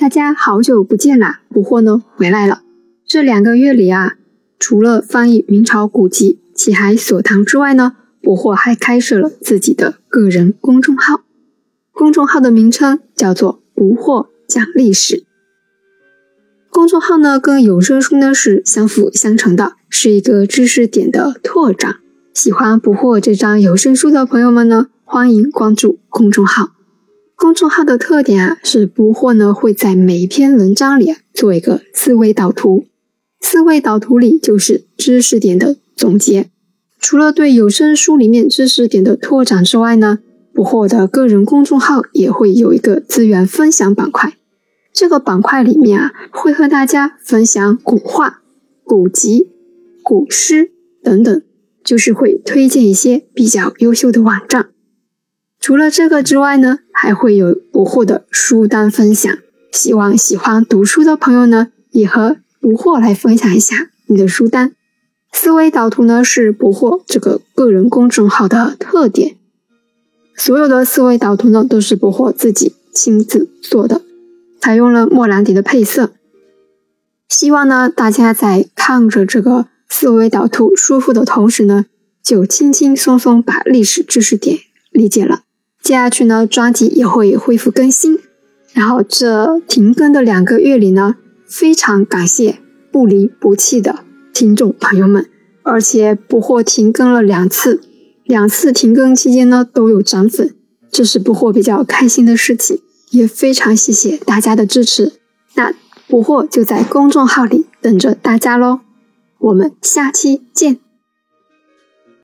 大家好久不见啦！捕获呢回来了。这两个月里啊，除了翻译明朝古籍《启海所堂》之外呢，捕获还开设了自己的个人公众号。公众号的名称叫做“捕获讲历史”。公众号呢跟有声书呢是相辅相成的，是一个知识点的拓展。喜欢捕获这张有声书的朋友们呢，欢迎关注公众号。公众号的特点啊，是不获呢会在每一篇文章里啊做一个思维导图，思维导图里就是知识点的总结。除了对有声书里面知识点的拓展之外呢，不获的个人公众号也会有一个资源分享板块。这个板块里面啊，会和大家分享古画、古籍、古诗等等，就是会推荐一些比较优秀的网站。除了这个之外呢，还会有捕获的书单分享。希望喜欢读书的朋友呢，也和捕获来分享一下你的书单。思维导图呢是捕获这个个人公众号的特点。所有的思维导图呢都是捕获自己亲自做的，采用了莫兰迪的配色。希望呢大家在看着这个思维导图舒服的同时呢，就轻轻松松把历史知识点理解了。接下去呢，专辑也会恢复更新。然后这停更的两个月里呢，非常感谢不离不弃的听众朋友们，而且不惑停更了两次，两次停更期间呢都有涨粉，这是不惑比较开心的事情，也非常谢谢大家的支持。那不惑就在公众号里等着大家喽，我们下期见。